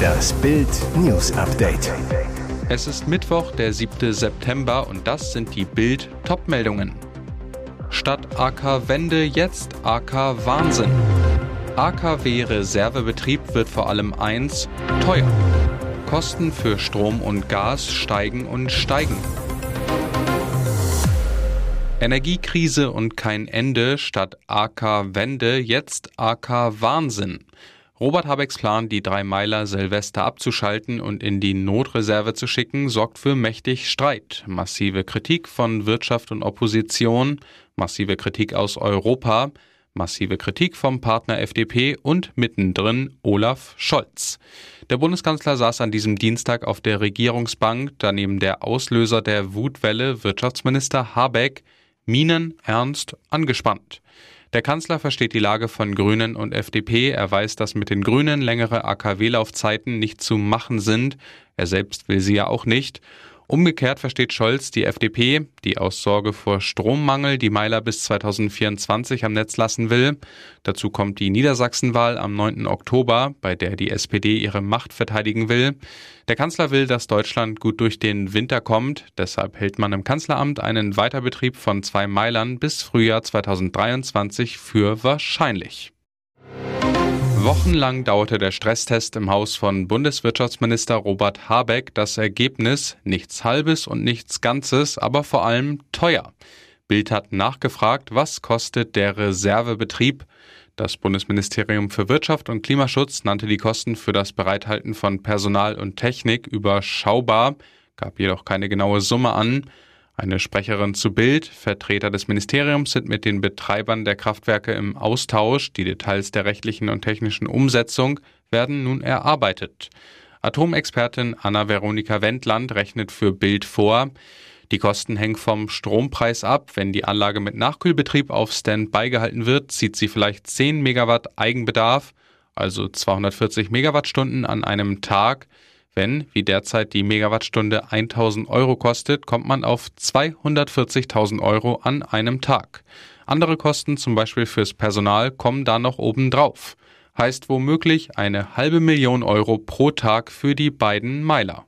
Das Bild News Update. Es ist Mittwoch, der 7. September und das sind die Bild Topmeldungen. Statt AK Wende jetzt AK Wahnsinn. AKW Reservebetrieb wird vor allem eins teuer. Kosten für Strom und Gas steigen und steigen. Energiekrise und kein Ende statt AK Wende jetzt AK Wahnsinn. Robert Habecks Plan, die drei Meiler Silvester abzuschalten und in die Notreserve zu schicken, sorgt für mächtig Streit. Massive Kritik von Wirtschaft und Opposition, massive Kritik aus Europa, massive Kritik vom Partner FDP und mittendrin Olaf Scholz. Der Bundeskanzler saß an diesem Dienstag auf der Regierungsbank, daneben der Auslöser der Wutwelle Wirtschaftsminister Habeck, Minen ernst angespannt. Der Kanzler versteht die Lage von Grünen und FDP. Er weiß, dass mit den Grünen längere AKW-Laufzeiten nicht zu machen sind. Er selbst will sie ja auch nicht. Umgekehrt versteht Scholz die FDP, die aus Sorge vor Strommangel die Meiler bis 2024 am Netz lassen will. Dazu kommt die Niedersachsenwahl am 9. Oktober, bei der die SPD ihre Macht verteidigen will. Der Kanzler will, dass Deutschland gut durch den Winter kommt. Deshalb hält man im Kanzleramt einen Weiterbetrieb von zwei Meilern bis Frühjahr 2023 für wahrscheinlich. Wochenlang dauerte der Stresstest im Haus von Bundeswirtschaftsminister Robert Habeck. Das Ergebnis nichts Halbes und nichts Ganzes, aber vor allem teuer. Bild hat nachgefragt, was kostet der Reservebetrieb? Das Bundesministerium für Wirtschaft und Klimaschutz nannte die Kosten für das Bereithalten von Personal und Technik überschaubar, gab jedoch keine genaue Summe an. Eine Sprecherin zu Bild, Vertreter des Ministeriums sind mit den Betreibern der Kraftwerke im Austausch. Die Details der rechtlichen und technischen Umsetzung werden nun erarbeitet. Atomexpertin Anna-Veronika Wendland rechnet für Bild vor. Die Kosten hängen vom Strompreis ab. Wenn die Anlage mit Nachkühlbetrieb auf Standby gehalten wird, zieht sie vielleicht 10 Megawatt Eigenbedarf, also 240 Megawattstunden an einem Tag. Wenn, wie derzeit, die Megawattstunde 1000 Euro kostet, kommt man auf 240.000 Euro an einem Tag. Andere Kosten, zum Beispiel fürs Personal, kommen da noch oben drauf. Heißt womöglich eine halbe Million Euro pro Tag für die beiden Meiler.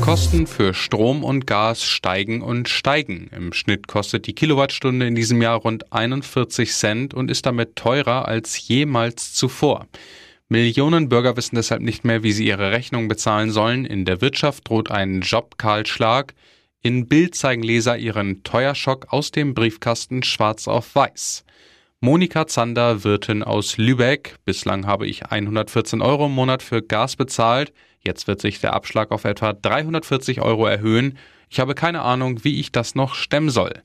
Kosten für Strom und Gas steigen und steigen. Im Schnitt kostet die Kilowattstunde in diesem Jahr rund 41 Cent und ist damit teurer als jemals zuvor. Millionen Bürger wissen deshalb nicht mehr, wie sie ihre Rechnung bezahlen sollen. In der Wirtschaft droht ein Jobkahlschlag. In Bild zeigen Leser ihren Teuerschock aus dem Briefkasten schwarz auf weiß. Monika Zander, Wirtin aus Lübeck. Bislang habe ich 114 Euro im Monat für Gas bezahlt. Jetzt wird sich der Abschlag auf etwa 340 Euro erhöhen. Ich habe keine Ahnung, wie ich das noch stemmen soll.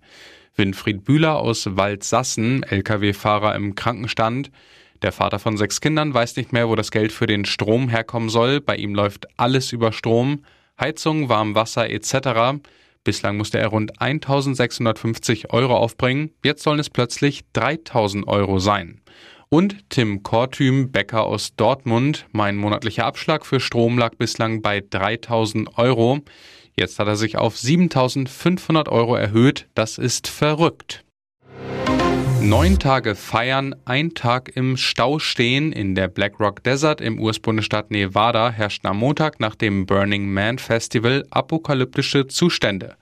Winfried Bühler aus Waldsassen, Lkw-Fahrer im Krankenstand. Der Vater von sechs Kindern weiß nicht mehr, wo das Geld für den Strom herkommen soll. Bei ihm läuft alles über Strom, Heizung, Warmwasser etc. Bislang musste er rund 1650 Euro aufbringen, jetzt sollen es plötzlich 3000 Euro sein. Und Tim Kortüm, Bäcker aus Dortmund, mein monatlicher Abschlag für Strom lag bislang bei 3000 Euro. Jetzt hat er sich auf 7500 Euro erhöht. Das ist verrückt. Neun Tage feiern, ein Tag im Stau stehen. In der Black Rock Desert im US-Bundesstaat Nevada herrschten am Montag nach dem Burning Man Festival apokalyptische Zustände.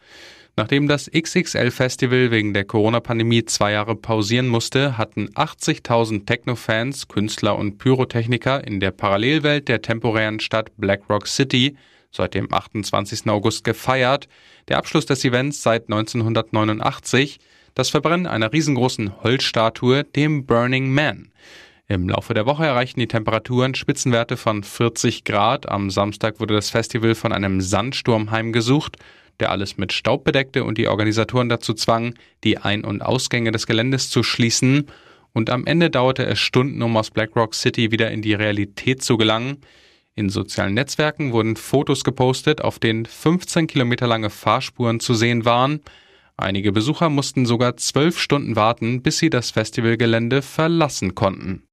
Nachdem das XXL-Festival wegen der Corona-Pandemie zwei Jahre pausieren musste, hatten 80.000 Techno-Fans, Künstler und Pyrotechniker in der Parallelwelt der temporären Stadt Black Rock City seit dem 28. August gefeiert. Der Abschluss des Events seit 1989 das Verbrennen einer riesengroßen Holzstatue, dem Burning Man. Im Laufe der Woche erreichten die Temperaturen Spitzenwerte von 40 Grad. Am Samstag wurde das Festival von einem Sandsturm heimgesucht, der alles mit Staub bedeckte und die Organisatoren dazu zwang, die Ein- und Ausgänge des Geländes zu schließen. Und am Ende dauerte es Stunden, um aus Black Rock City wieder in die Realität zu gelangen. In sozialen Netzwerken wurden Fotos gepostet, auf denen 15 Kilometer lange Fahrspuren zu sehen waren. Einige Besucher mussten sogar zwölf Stunden warten, bis sie das Festivalgelände verlassen konnten.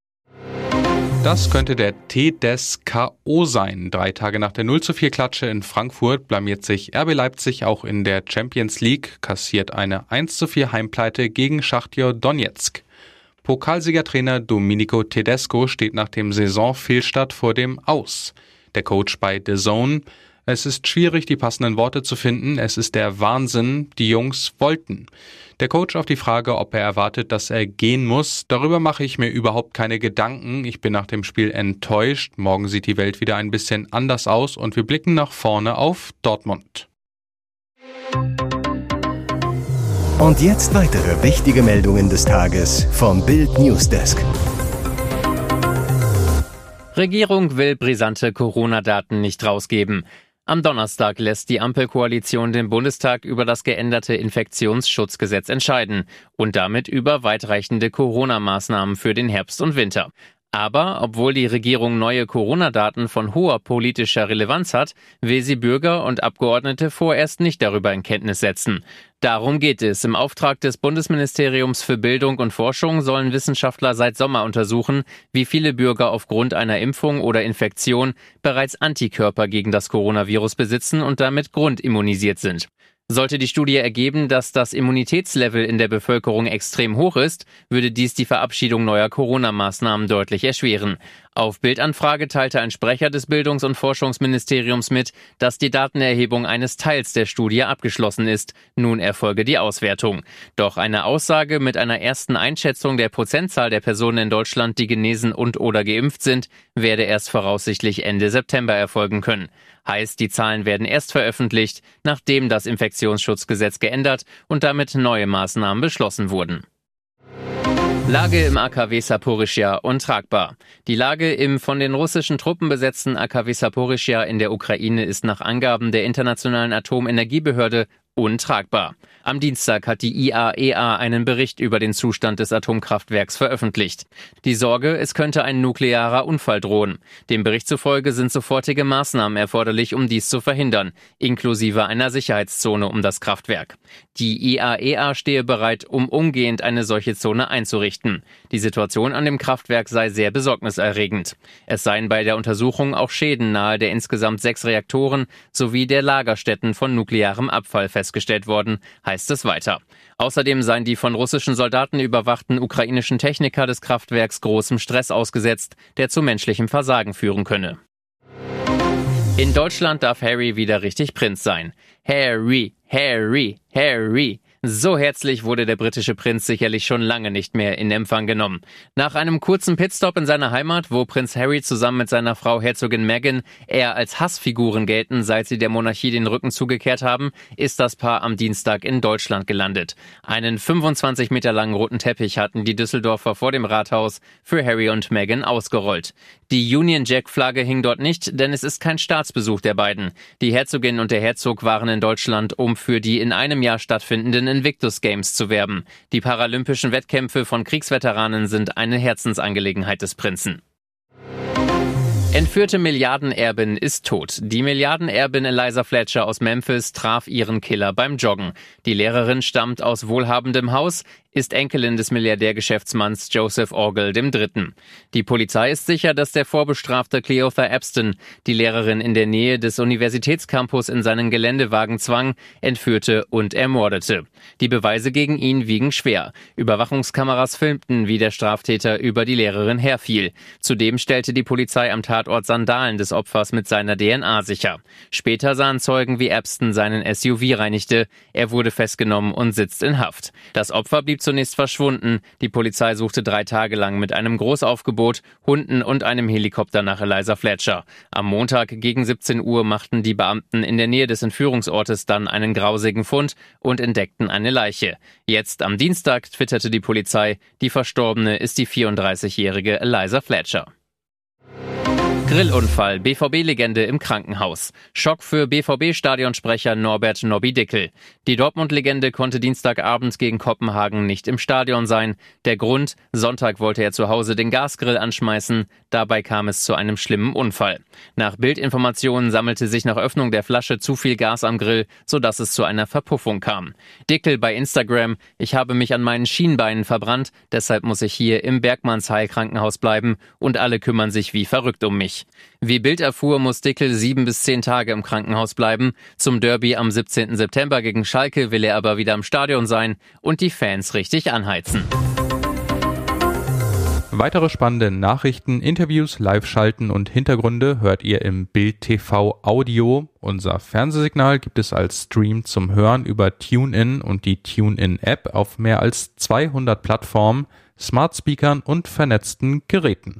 Das könnte der T des K.O. sein. Drei Tage nach der 0 zu 4 Klatsche in Frankfurt blamiert sich RB Leipzig auch in der Champions League, kassiert eine 1 zu 4 Heimpleite gegen Schachtjor Donetsk. Pokalsiegertrainer Domenico Tedesco steht nach dem Saisonfehlstart vor dem Aus. Der Coach bei The Zone es ist schwierig, die passenden Worte zu finden. Es ist der Wahnsinn, die Jungs wollten. Der Coach auf die Frage, ob er erwartet, dass er gehen muss, darüber mache ich mir überhaupt keine Gedanken. Ich bin nach dem Spiel enttäuscht. Morgen sieht die Welt wieder ein bisschen anders aus und wir blicken nach vorne auf Dortmund. Und jetzt weitere wichtige Meldungen des Tages vom Bild Newsdesk. Regierung will brisante Corona-Daten nicht rausgeben. Am Donnerstag lässt die Ampelkoalition den Bundestag über das geänderte Infektionsschutzgesetz entscheiden und damit über weitreichende Corona-Maßnahmen für den Herbst und Winter. Aber obwohl die Regierung neue Corona-Daten von hoher politischer Relevanz hat, will sie Bürger und Abgeordnete vorerst nicht darüber in Kenntnis setzen. Darum geht es. Im Auftrag des Bundesministeriums für Bildung und Forschung sollen Wissenschaftler seit Sommer untersuchen, wie viele Bürger aufgrund einer Impfung oder Infektion bereits Antikörper gegen das Coronavirus besitzen und damit grundimmunisiert sind. Sollte die Studie ergeben, dass das Immunitätslevel in der Bevölkerung extrem hoch ist, würde dies die Verabschiedung neuer Corona-Maßnahmen deutlich erschweren. Auf Bildanfrage teilte ein Sprecher des Bildungs- und Forschungsministeriums mit, dass die Datenerhebung eines Teils der Studie abgeschlossen ist. Nun erfolge die Auswertung. Doch eine Aussage mit einer ersten Einschätzung der Prozentzahl der Personen in Deutschland, die genesen und oder geimpft sind, werde erst voraussichtlich Ende September erfolgen können. Heißt, die Zahlen werden erst veröffentlicht, nachdem das Infektionsschutzgesetz geändert und damit neue Maßnahmen beschlossen wurden. Lage im AKW Saporischia untragbar. Die Lage im von den russischen Truppen besetzten AKW Saporischia in der Ukraine ist nach Angaben der Internationalen Atomenergiebehörde untragbar. Am Dienstag hat die IAEA e einen Bericht über den Zustand des Atomkraftwerks veröffentlicht. Die Sorge, es könnte ein nuklearer Unfall drohen. Dem Bericht zufolge sind sofortige Maßnahmen erforderlich, um dies zu verhindern, inklusive einer Sicherheitszone um das Kraftwerk. Die IAEA e stehe bereit, um umgehend eine solche Zone einzurichten. Die Situation an dem Kraftwerk sei sehr besorgniserregend. Es seien bei der Untersuchung auch Schäden nahe der insgesamt sechs Reaktoren sowie der Lagerstätten von nuklearem Abfall festgestellt worden, heißt es weiter. Außerdem seien die von russischen Soldaten überwachten ukrainischen Techniker des Kraftwerks großem Stress ausgesetzt, der zu menschlichem Versagen führen könne. In Deutschland darf Harry wieder richtig Prinz sein. Harry, Harry, Harry. So herzlich wurde der britische Prinz sicherlich schon lange nicht mehr in Empfang genommen. Nach einem kurzen Pitstop in seiner Heimat, wo Prinz Harry zusammen mit seiner Frau Herzogin Meghan eher als Hassfiguren gelten, seit sie der Monarchie den Rücken zugekehrt haben, ist das Paar am Dienstag in Deutschland gelandet. Einen 25 Meter langen roten Teppich hatten die Düsseldorfer vor dem Rathaus für Harry und Meghan ausgerollt. Die Union Jack Flagge hing dort nicht, denn es ist kein Staatsbesuch der beiden. Die Herzogin und der Herzog waren in Deutschland, um für die in einem Jahr stattfindenden Invictus Games zu werben. Die paralympischen Wettkämpfe von Kriegsveteranen sind eine Herzensangelegenheit des Prinzen. Entführte Milliardenerbin ist tot. Die Milliardenerbin Eliza Fletcher aus Memphis traf ihren Killer beim Joggen. Die Lehrerin stammt aus wohlhabendem Haus, ist Enkelin des Milliardärgeschäftsmanns Joseph Orgel III. Die Polizei ist sicher, dass der Vorbestrafte Cleotha Epstein die Lehrerin in der Nähe des Universitätscampus in seinen Geländewagen zwang, entführte und ermordete. Die Beweise gegen ihn wiegen schwer. Überwachungskameras filmten, wie der Straftäter über die Lehrerin herfiel. Zudem stellte die Polizei am Tatort Sandalen des Opfers mit seiner DNA sicher. Später sahen Zeugen, wie Epstein seinen SUV reinigte. Er wurde festgenommen und sitzt in Haft. Das Opfer blieb zunächst verschwunden. Die Polizei suchte drei Tage lang mit einem Großaufgebot, Hunden und einem Helikopter nach Eliza Fletcher. Am Montag gegen 17 Uhr machten die Beamten in der Nähe des Entführungsortes dann einen grausigen Fund und entdeckten eine Leiche. Jetzt am Dienstag twitterte die Polizei, die Verstorbene ist die 34-jährige Eliza Fletcher. Grillunfall, BVB-Legende im Krankenhaus. Schock für BVB-Stadionsprecher Norbert Nobby Dickel. Die Dortmund-Legende konnte Dienstagabend gegen Kopenhagen nicht im Stadion sein. Der Grund, Sonntag wollte er zu Hause den Gasgrill anschmeißen. Dabei kam es zu einem schlimmen Unfall. Nach Bildinformationen sammelte sich nach Öffnung der Flasche zu viel Gas am Grill, sodass es zu einer Verpuffung kam. Dickel bei Instagram, ich habe mich an meinen Schienbeinen verbrannt, deshalb muss ich hier im Bergmannsheil Krankenhaus bleiben und alle kümmern sich wie verrückt um mich. Wie Bild erfuhr, muss Dickel sieben bis zehn Tage im Krankenhaus bleiben. Zum Derby am 17. September gegen Schalke will er aber wieder im Stadion sein und die Fans richtig anheizen. Weitere spannende Nachrichten, Interviews, Live-Schalten und Hintergründe hört ihr im Bild TV Audio. Unser Fernsehsignal gibt es als Stream zum Hören über TuneIn und die TuneIn-App auf mehr als 200 Plattformen, Smart Speakern und vernetzten Geräten.